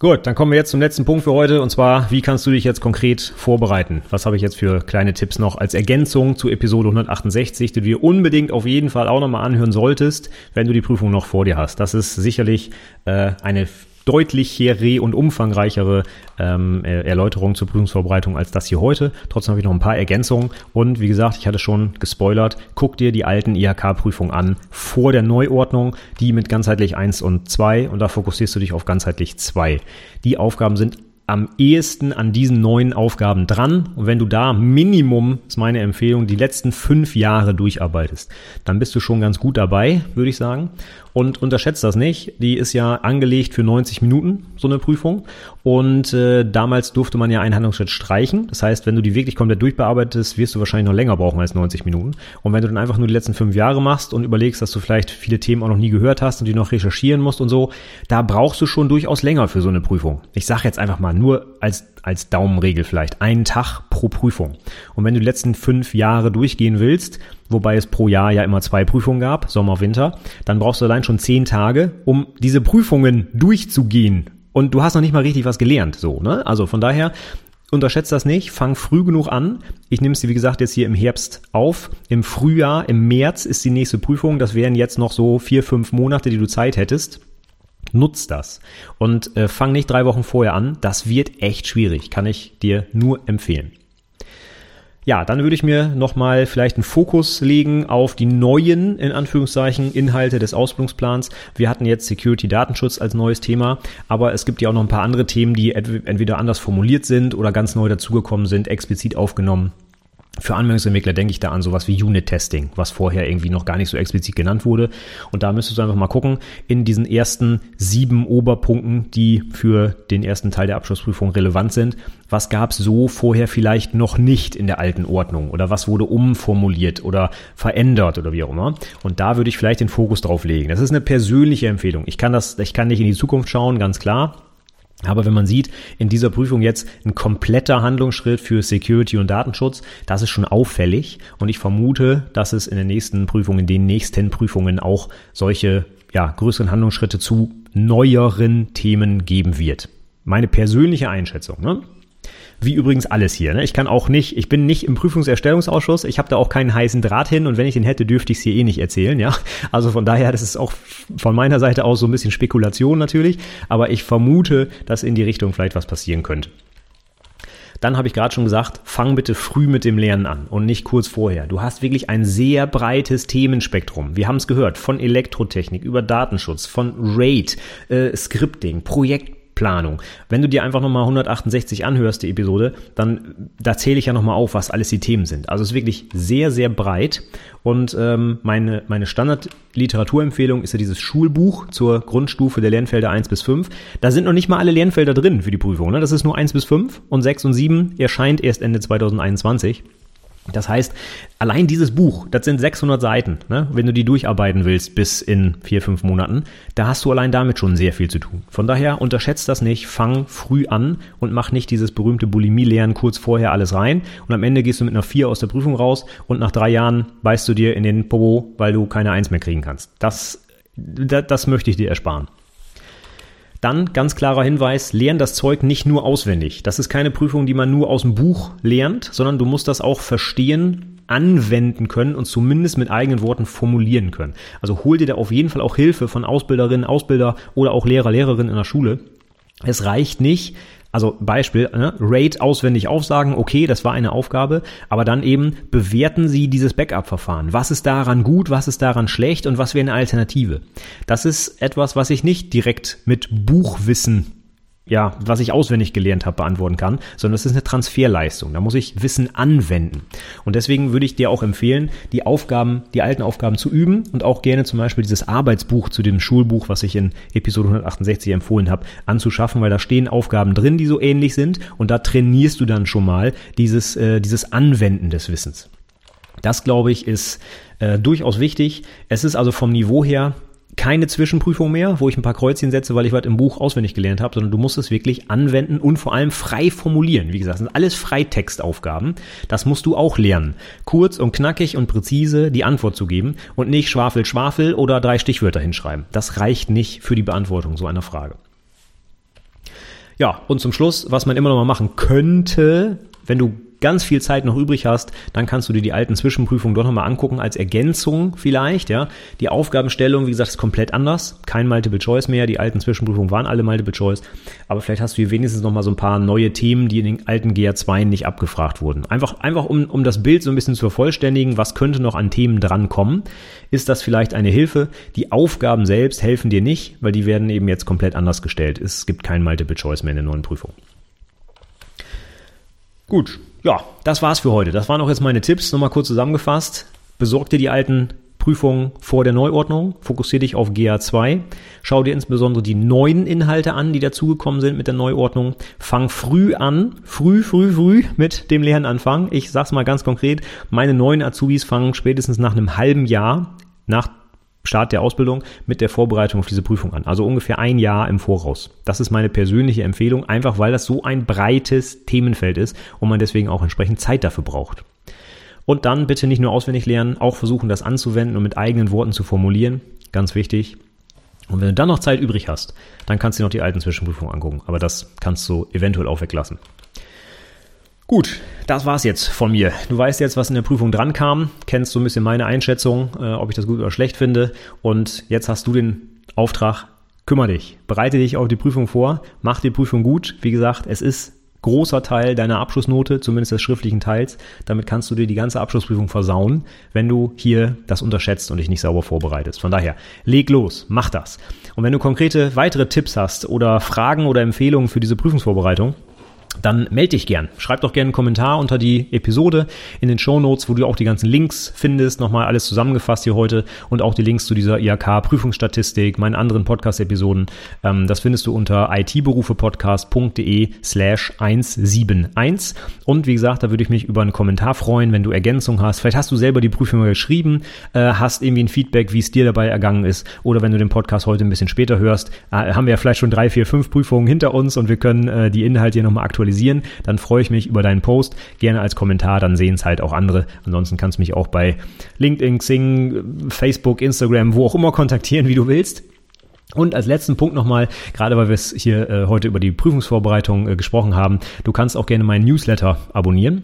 Gut, dann kommen wir jetzt zum letzten Punkt für heute und zwar, wie kannst du dich jetzt konkret vorbereiten? Was habe ich jetzt für kleine Tipps noch als Ergänzung zu Episode 168, die du dir unbedingt auf jeden Fall auch nochmal anhören solltest, wenn du die Prüfung noch vor dir hast? Das ist sicherlich äh, eine deutlichere und umfangreichere ähm, Erläuterung zur Prüfungsvorbereitung als das hier heute. Trotzdem habe ich noch ein paar Ergänzungen und wie gesagt, ich hatte schon gespoilert, guck dir die alten IHK-Prüfungen an vor der Neuordnung, die mit ganzheitlich 1 und 2 und da fokussierst du dich auf ganzheitlich 2. Die Aufgaben sind am ehesten an diesen neuen Aufgaben dran. Und wenn du da Minimum, ist meine Empfehlung, die letzten fünf Jahre durcharbeitest, dann bist du schon ganz gut dabei, würde ich sagen. Und unterschätzt das nicht. Die ist ja angelegt für 90 Minuten, so eine Prüfung. Und äh, damals durfte man ja einen Handlungsschritt streichen. Das heißt, wenn du die wirklich komplett durchbearbeitest, wirst du wahrscheinlich noch länger brauchen als 90 Minuten. Und wenn du dann einfach nur die letzten fünf Jahre machst und überlegst, dass du vielleicht viele Themen auch noch nie gehört hast und die noch recherchieren musst und so, da brauchst du schon durchaus länger für so eine Prüfung. Ich sage jetzt einfach mal nur als als Daumenregel vielleicht einen Tag pro Prüfung. Und wenn du die letzten fünf Jahre durchgehen willst, wobei es pro Jahr ja immer zwei Prüfungen gab, Sommer, Winter, dann brauchst du allein schon zehn Tage, um diese Prüfungen durchzugehen. Und du hast noch nicht mal richtig was gelernt, so, ne? Also von daher, unterschätzt das nicht, fang früh genug an. Ich nehme es, wie gesagt, jetzt hier im Herbst auf. Im Frühjahr, im März ist die nächste Prüfung. Das wären jetzt noch so vier, fünf Monate, die du Zeit hättest. Nutz das und äh, fang nicht drei Wochen vorher an. Das wird echt schwierig, kann ich dir nur empfehlen. Ja, dann würde ich mir nochmal vielleicht einen Fokus legen auf die neuen, in Anführungszeichen, Inhalte des Ausbildungsplans. Wir hatten jetzt Security Datenschutz als neues Thema, aber es gibt ja auch noch ein paar andere Themen, die entweder anders formuliert sind oder ganz neu dazugekommen sind, explizit aufgenommen. Für Anwendungsentwickler denke ich da an sowas wie Unit-Testing, was vorher irgendwie noch gar nicht so explizit genannt wurde. Und da müsstest du einfach mal gucken, in diesen ersten sieben Oberpunkten, die für den ersten Teil der Abschlussprüfung relevant sind, was gab es so vorher vielleicht noch nicht in der alten Ordnung oder was wurde umformuliert oder verändert oder wie auch immer. Und da würde ich vielleicht den Fokus drauf legen. Das ist eine persönliche Empfehlung. Ich kann das, ich kann nicht in die Zukunft schauen, ganz klar. Aber wenn man sieht, in dieser Prüfung jetzt ein kompletter Handlungsschritt für Security und Datenschutz, das ist schon auffällig. Und ich vermute, dass es in den nächsten Prüfungen, in den nächsten Prüfungen auch solche ja, größeren Handlungsschritte zu neueren Themen geben wird. Meine persönliche Einschätzung. Ne? Wie übrigens alles hier. Ne? Ich kann auch nicht, ich bin nicht im Prüfungserstellungsausschuss, ich habe da auch keinen heißen Draht hin und wenn ich den hätte, dürfte ich es hier eh nicht erzählen. Ja, Also von daher, das ist auch von meiner Seite aus so ein bisschen Spekulation natürlich, aber ich vermute, dass in die Richtung vielleicht was passieren könnte. Dann habe ich gerade schon gesagt, fang bitte früh mit dem Lernen an und nicht kurz vorher. Du hast wirklich ein sehr breites Themenspektrum. Wir haben es gehört, von Elektrotechnik über Datenschutz, von RAID, äh, Scripting, Projekt Planung. Wenn du dir einfach nochmal 168 anhörst, die Episode, dann da zähle ich ja nochmal auf, was alles die Themen sind. Also es ist wirklich sehr, sehr breit. Und ähm, meine, meine Standard-Literaturempfehlung ist ja dieses Schulbuch zur Grundstufe der Lernfelder 1 bis 5. Da sind noch nicht mal alle Lernfelder drin für die Prüfung. Ne? Das ist nur 1 bis 5 und 6 und 7 erscheint erst Ende 2021. Das heißt, allein dieses Buch, das sind 600 Seiten, ne? wenn du die durcharbeiten willst bis in vier, fünf Monaten, da hast du allein damit schon sehr viel zu tun. Von daher unterschätzt das nicht, fang früh an und mach nicht dieses berühmte Bulimie-Lernen kurz vorher alles rein und am Ende gehst du mit einer 4 aus der Prüfung raus und nach drei Jahren beißt du dir in den Popo, weil du keine Eins mehr kriegen kannst. Das, das, das möchte ich dir ersparen. Dann ganz klarer Hinweis, lern das Zeug nicht nur auswendig. Das ist keine Prüfung, die man nur aus dem Buch lernt, sondern du musst das auch verstehen, anwenden können und zumindest mit eigenen Worten formulieren können. Also hol dir da auf jeden Fall auch Hilfe von Ausbilderinnen, Ausbilder oder auch Lehrer, Lehrerinnen in der Schule. Es reicht nicht, also Beispiel, ne, Rate auswendig aufsagen, okay, das war eine Aufgabe, aber dann eben bewerten Sie dieses Backup-Verfahren. Was ist daran gut, was ist daran schlecht und was wäre eine Alternative? Das ist etwas, was ich nicht direkt mit Buchwissen ja, was ich auswendig gelernt habe, beantworten kann, sondern es ist eine Transferleistung. Da muss ich Wissen anwenden. Und deswegen würde ich dir auch empfehlen, die Aufgaben, die alten Aufgaben zu üben und auch gerne zum Beispiel dieses Arbeitsbuch zu dem Schulbuch, was ich in Episode 168 empfohlen habe, anzuschaffen, weil da stehen Aufgaben drin, die so ähnlich sind und da trainierst du dann schon mal dieses, äh, dieses Anwenden des Wissens. Das, glaube ich, ist äh, durchaus wichtig. Es ist also vom Niveau her keine Zwischenprüfung mehr, wo ich ein paar Kreuzchen setze, weil ich was im Buch auswendig gelernt habe, sondern du musst es wirklich anwenden und vor allem frei formulieren. Wie gesagt, das sind alles Freitextaufgaben. Das musst du auch lernen. Kurz und knackig und präzise die Antwort zu geben und nicht Schwafel, Schwafel oder drei Stichwörter hinschreiben. Das reicht nicht für die Beantwortung so einer Frage. Ja, und zum Schluss, was man immer noch mal machen könnte, wenn du ganz viel Zeit noch übrig hast, dann kannst du dir die alten Zwischenprüfungen doch nochmal angucken als Ergänzung vielleicht, ja. Die Aufgabenstellung, wie gesagt, ist komplett anders. Kein Multiple Choice mehr. Die alten Zwischenprüfungen waren alle Multiple Choice. Aber vielleicht hast du hier wenigstens nochmal so ein paar neue Themen, die in den alten GA2 nicht abgefragt wurden. Einfach, einfach um, um das Bild so ein bisschen zu vervollständigen, was könnte noch an Themen drankommen, ist das vielleicht eine Hilfe. Die Aufgaben selbst helfen dir nicht, weil die werden eben jetzt komplett anders gestellt. Es gibt kein Multiple Choice mehr in der neuen Prüfung. Gut, ja, das war's für heute. Das waren auch jetzt meine Tipps. Nochmal kurz zusammengefasst. Besorg dir die alten Prüfungen vor der Neuordnung. Fokussiere dich auf GA2. Schau dir insbesondere die neuen Inhalte an, die dazugekommen sind mit der Neuordnung. Fang früh an. Früh, früh, früh mit dem Lernanfang. Ich sag's mal ganz konkret. Meine neuen Azubis fangen spätestens nach einem halben Jahr nach Start der Ausbildung mit der Vorbereitung auf diese Prüfung an. Also ungefähr ein Jahr im Voraus. Das ist meine persönliche Empfehlung, einfach weil das so ein breites Themenfeld ist und man deswegen auch entsprechend Zeit dafür braucht. Und dann bitte nicht nur auswendig lernen, auch versuchen, das anzuwenden und mit eigenen Worten zu formulieren. Ganz wichtig. Und wenn du dann noch Zeit übrig hast, dann kannst du dir noch die alten Zwischenprüfungen angucken. Aber das kannst du eventuell auch weglassen. Gut, das war's jetzt von mir. Du weißt jetzt, was in der Prüfung dran kam, kennst so ein bisschen meine Einschätzung, äh, ob ich das gut oder schlecht finde. Und jetzt hast du den Auftrag, kümmere dich, bereite dich auf die Prüfung vor, mach die Prüfung gut. Wie gesagt, es ist großer Teil deiner Abschlussnote, zumindest des schriftlichen Teils. Damit kannst du dir die ganze Abschlussprüfung versauen, wenn du hier das unterschätzt und dich nicht sauber vorbereitest. Von daher, leg los, mach das. Und wenn du konkrete weitere Tipps hast oder Fragen oder Empfehlungen für diese Prüfungsvorbereitung, dann melde dich gern. Schreib doch gerne einen Kommentar unter die Episode in den Show Notes, wo du auch die ganzen Links findest. Nochmal alles zusammengefasst hier heute und auch die Links zu dieser IHK-Prüfungsstatistik, meinen anderen Podcast-Episoden. Ähm, das findest du unter itberufepodcast.de slash 171. Und wie gesagt, da würde ich mich über einen Kommentar freuen, wenn du Ergänzungen hast. Vielleicht hast du selber die Prüfung geschrieben, äh, hast irgendwie ein Feedback, wie es dir dabei ergangen ist. Oder wenn du den Podcast heute ein bisschen später hörst, äh, haben wir ja vielleicht schon drei, vier, fünf Prüfungen hinter uns und wir können äh, die Inhalte hier nochmal aktualisieren aktualisieren, dann freue ich mich über deinen Post. Gerne als Kommentar, dann sehen es halt auch andere. Ansonsten kannst du mich auch bei LinkedIn, Xing, Facebook, Instagram, wo auch immer kontaktieren, wie du willst. Und als letzten Punkt nochmal, gerade weil wir es hier äh, heute über die Prüfungsvorbereitung äh, gesprochen haben, du kannst auch gerne meinen Newsletter abonnieren.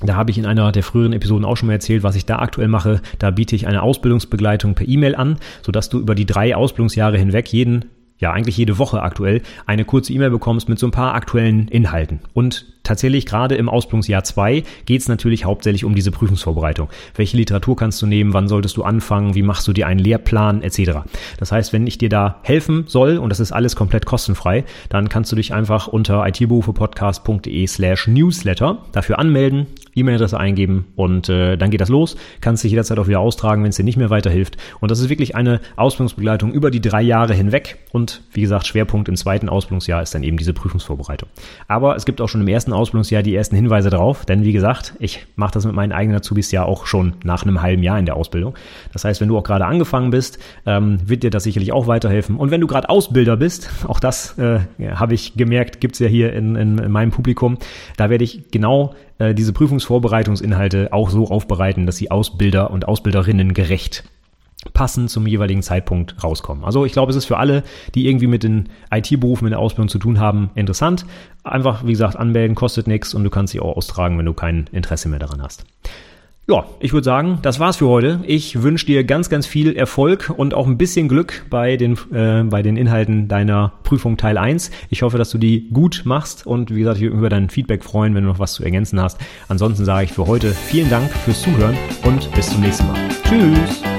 Da habe ich in einer der früheren Episoden auch schon mal erzählt, was ich da aktuell mache. Da biete ich eine Ausbildungsbegleitung per E-Mail an, sodass du über die drei Ausbildungsjahre hinweg jeden ja eigentlich jede Woche aktuell eine kurze E-Mail bekommst mit so ein paar aktuellen Inhalten. Und tatsächlich gerade im Ausbildungsjahr 2 geht es natürlich hauptsächlich um diese Prüfungsvorbereitung. Welche Literatur kannst du nehmen, wann solltest du anfangen, wie machst du dir einen Lehrplan etc. Das heißt, wenn ich dir da helfen soll und das ist alles komplett kostenfrei, dann kannst du dich einfach unter itberufepodcast.de slash newsletter dafür anmelden, E-Mail-Adresse eingeben und äh, dann geht das los. Kannst dich jederzeit auch wieder austragen, wenn es dir nicht mehr weiterhilft. Und das ist wirklich eine Ausbildungsbegleitung über die drei Jahre hinweg. Und wie gesagt, Schwerpunkt im zweiten Ausbildungsjahr ist dann eben diese Prüfungsvorbereitung. Aber es gibt auch schon im ersten Ausbildungsjahr die ersten Hinweise drauf, denn wie gesagt, ich mache das mit meinen eigenen Azubis ja auch schon nach einem halben Jahr in der Ausbildung. Das heißt, wenn du auch gerade angefangen bist, ähm, wird dir das sicherlich auch weiterhelfen. Und wenn du gerade Ausbilder bist, auch das äh, habe ich gemerkt, gibt's ja hier in, in, in meinem Publikum, da werde ich genau äh, diese Prüfungsvorbereitungsinhalte auch so aufbereiten, dass sie Ausbilder und Ausbilderinnen gerecht passend zum jeweiligen Zeitpunkt rauskommen. Also ich glaube, es ist für alle, die irgendwie mit den IT-Berufen in der Ausbildung zu tun haben, interessant. Einfach, wie gesagt, anmelden kostet nichts und du kannst sie auch austragen, wenn du kein Interesse mehr daran hast. Ja, ich würde sagen, das war's für heute. Ich wünsche dir ganz, ganz viel Erfolg und auch ein bisschen Glück bei den, äh, bei den Inhalten deiner Prüfung Teil 1. Ich hoffe, dass du die gut machst und wie gesagt, ich würde über dein Feedback freuen, wenn du noch was zu ergänzen hast. Ansonsten sage ich für heute vielen Dank fürs Zuhören und bis zum nächsten Mal. Tschüss!